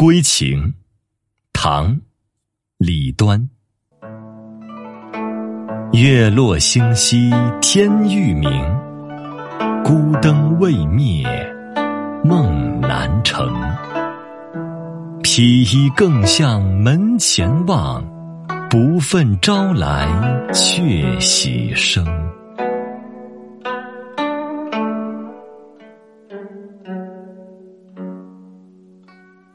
归情，唐李端。月落星稀天欲明，孤灯未灭梦难成。披衣更向门前望，不愤朝来却喜声。